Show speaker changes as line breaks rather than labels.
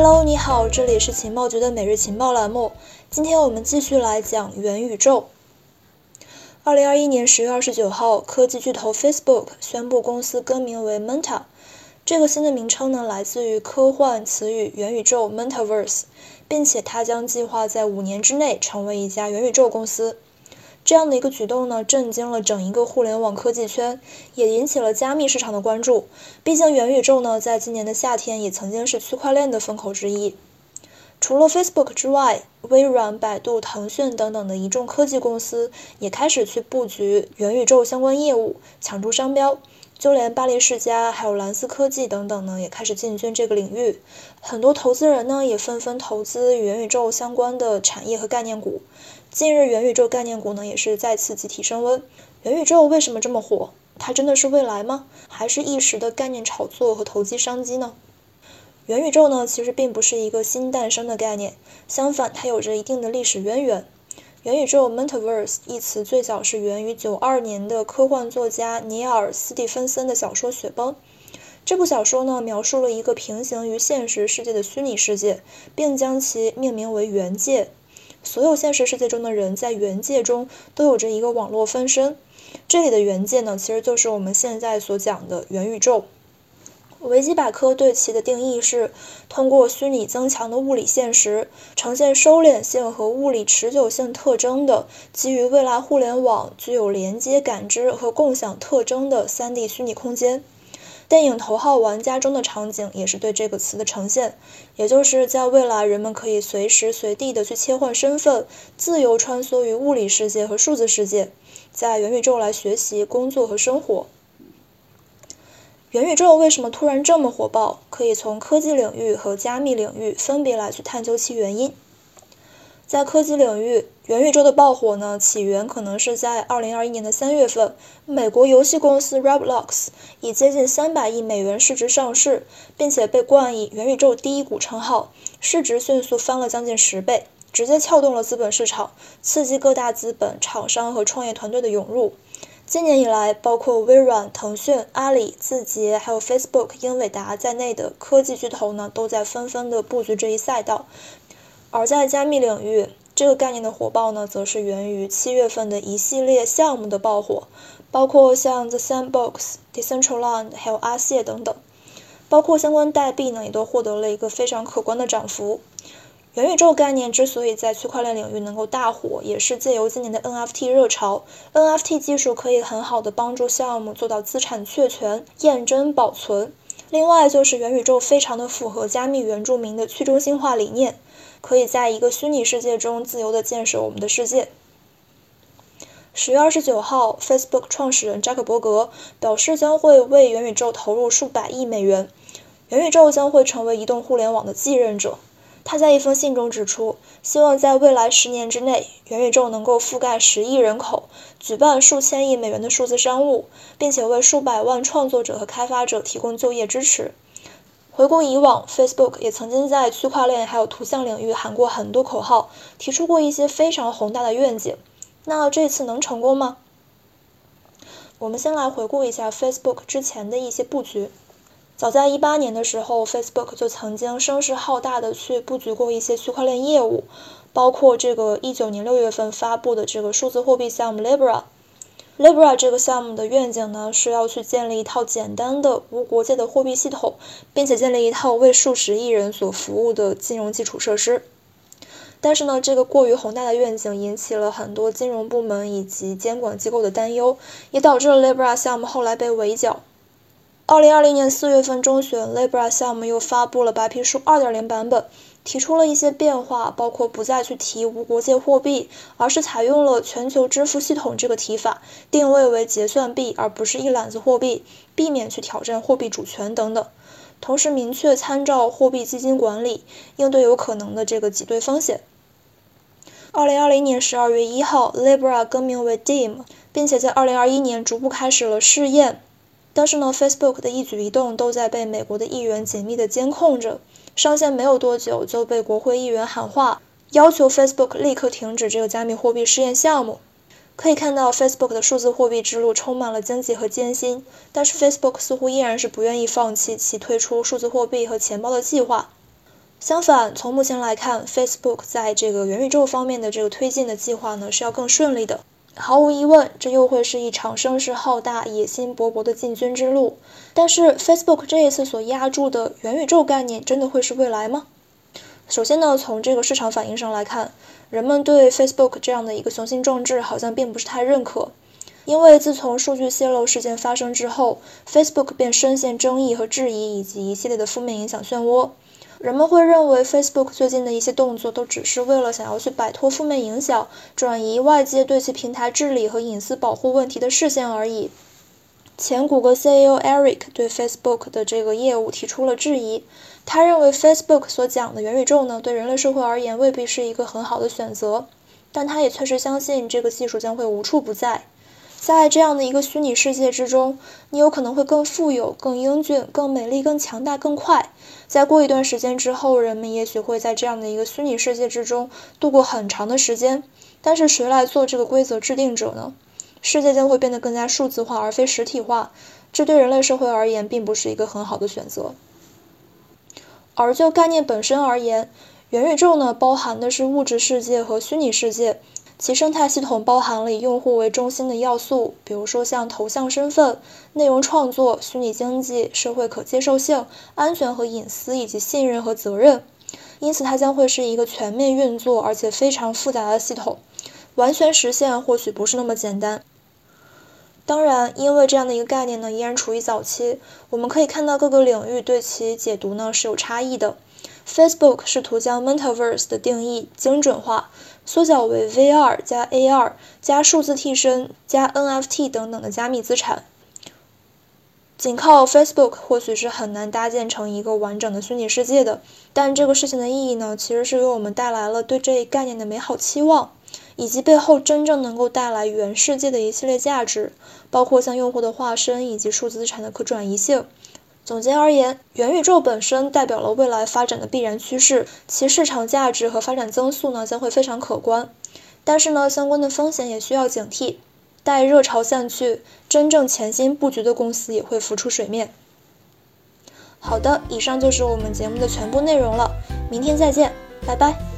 Hello，你好，这里是情报局的每日情报栏目。今天我们继续来讲元宇宙。二零二一年十月二十九号，科技巨头 Facebook 宣布公司更名为 Meta。这个新的名称呢，来自于科幻词语元宇宙 （Metaverse），并且它将计划在五年之内成为一家元宇宙公司。这样的一个举动呢，震惊了整一个互联网科技圈，也引起了加密市场的关注。毕竟元宇宙呢，在今年的夏天也曾经是区块链的风口之一。除了 Facebook 之外，微软、百度、腾讯等等的一众科技公司也开始去布局元宇宙相关业务，抢注商标。就连巴黎世家、还有蓝思科技等等呢，也开始进军这个领域。很多投资人呢，也纷纷投资元宇宙相关的产业和概念股。近日，元宇宙概念股呢也是再次集体升温。元宇宙为什么这么火？它真的是未来吗？还是一时的概念炒作和投机商机呢？元宇宙呢其实并不是一个新诞生的概念，相反，它有着一定的历史渊源。元宇宙 （Metaverse） 一词最早是源于九二年的科幻作家尼尔·斯蒂芬森的小说《雪崩》。这部小说呢描述了一个平行于现实世界的虚拟世界，并将其命名为元界。所有现实世界中的人在元界中都有着一个网络分身，这里的元界呢，其实就是我们现在所讲的元宇宙。维基百科对其的定义是：通过虚拟增强的物理现实，呈现收敛性和物理持久性特征的，基于未来互联网具有连接、感知和共享特征的 3D 虚拟空间。电影《头号玩家》中的场景也是对这个词的呈现，也就是在未来，人们可以随时随地的去切换身份，自由穿梭于物理世界和数字世界，在元宇宙来学习、工作和生活。元宇宙为什么突然这么火爆？可以从科技领域和加密领域分别来去探究其原因。在科技领域，元宇宙的爆火呢，起源可能是在2021年的三月份，美国游戏公司 Roblox 以接近300亿美元市值上市，并且被冠以“元宇宙第一股”称号，市值迅速翻了将近十倍，直接撬动了资本市场，刺激各大资本、厂商和创业团队的涌入。今年以来，包括微软、腾讯、阿里、字节，还有 Facebook、英伟达在内的科技巨头呢，都在纷纷的布局这一赛道。而在加密领域，这个概念的火爆呢，则是源于七月份的一系列项目的爆火，包括像 The Sandbox、Decentraland，还有阿谢等等，包括相关代币呢，也都获得了一个非常可观的涨幅。元宇宙概念之所以在区块链领域能够大火，也是借由今年的 NFT 热潮。NFT 技术可以很好的帮助项目做到资产确权、验真、保存。另外就是元宇宙非常的符合加密原住民的去中心化理念。可以在一个虚拟世界中自由地建设我们的世界。十月二十九号，Facebook 创始人扎克伯格表示将会为元宇宙投入数百亿美元，元宇宙将会成为移动互联网的继任者。他在一封信中指出，希望在未来十年之内，元宇宙能够覆盖十亿人口，举办数千亿美元的数字商务，并且为数百万创作者和开发者提供就业支持。回顾以往，Facebook 也曾经在区块链还有图像领域喊过很多口号，提出过一些非常宏大的愿景。那这次能成功吗？我们先来回顾一下 Facebook 之前的一些布局。早在一八年的时候，Facebook 就曾经声势浩大的去布局过一些区块链业务，包括这个一九年六月份发布的这个数字货币项目 Libra。Libra 这个项目的愿景呢，是要去建立一套简单的无国界的货币系统，并且建立一套为数十亿人所服务的金融基础设施。但是呢，这个过于宏大的愿景引起了很多金融部门以及监管机构的担忧，也导致了 Libra 项目后来被围剿。二零二零年四月份中旬，Libra 项目又发布了白皮书二点零版本。提出了一些变化，包括不再去提无国界货币，而是采用了全球支付系统这个提法，定位为结算币而不是一揽子货币，避免去挑战货币主权等等。同时明确参照货币基金管理，应对有可能的这个挤兑风险。二零二零年十二月一号，Libra 更名为 Dim，并且在二零二一年逐步开始了试验。但是呢，Facebook 的一举一动都在被美国的议员紧密的监控着。上线没有多久，就被国会议员喊话，要求 Facebook 立刻停止这个加密货币试验项目。可以看到，Facebook 的数字货币之路充满了荆棘和艰辛，但是 Facebook 似乎依然是不愿意放弃其推出数字货币和钱包的计划。相反，从目前来看，Facebook 在这个元宇宙方面的这个推进的计划呢是要更顺利的。毫无疑问，这又会是一场声势浩大、野心勃勃的进军之路。但是，Facebook 这一次所压住的元宇宙概念，真的会是未来吗？首先呢，从这个市场反应上来看，人们对 Facebook 这样的一个雄心壮志好像并不是太认可。因为自从数据泄露事件发生之后，Facebook 便深陷争议和质疑，以及一系列的负面影响漩涡。人们会认为，Facebook 最近的一些动作都只是为了想要去摆脱负面影响，转移外界对其平台治理和隐私保护问题的视线而已。前谷歌 CEO Eric 对 Facebook 的这个业务提出了质疑，他认为 Facebook 所讲的元宇宙呢，对人类社会而言未必是一个很好的选择，但他也确实相信这个技术将会无处不在。在这样的一个虚拟世界之中，你有可能会更富有、更英俊、更美丽、更强大、更快。在过一段时间之后，人们也许会在这样的一个虚拟世界之中度过很长的时间。但是谁来做这个规则制定者呢？世界将会变得更加数字化而非实体化，这对人类社会而言并不是一个很好的选择。而就概念本身而言，元宇宙呢，包含的是物质世界和虚拟世界。其生态系统包含了以用户为中心的要素，比如说像头像身份、内容创作、虚拟经济、社会可接受性、安全和隐私以及信任和责任。因此，它将会是一个全面运作而且非常复杂的系统，完全实现或许不是那么简单。当然，因为这样的一个概念呢依然处于早期，我们可以看到各个领域对其解读呢是有差异的。Facebook 试图将 Metaverse 的定义精准化，缩小为 VR 加 AR 加数字替身加 NFT 等等的加密资产。仅靠 Facebook 或许是很难搭建成一个完整的虚拟世界的，但这个事情的意义呢，其实是为我们带来了对这一概念的美好期望，以及背后真正能够带来原世界的一系列价值，包括像用户的化身以及数字资产的可转移性。总结而言，元宇宙本身代表了未来发展的必然趋势，其市场价值和发展增速呢将会非常可观。但是呢，相关的风险也需要警惕。待热潮散去，真正潜心布局的公司也会浮出水面。好的，以上就是我们节目的全部内容了，明天再见，拜拜。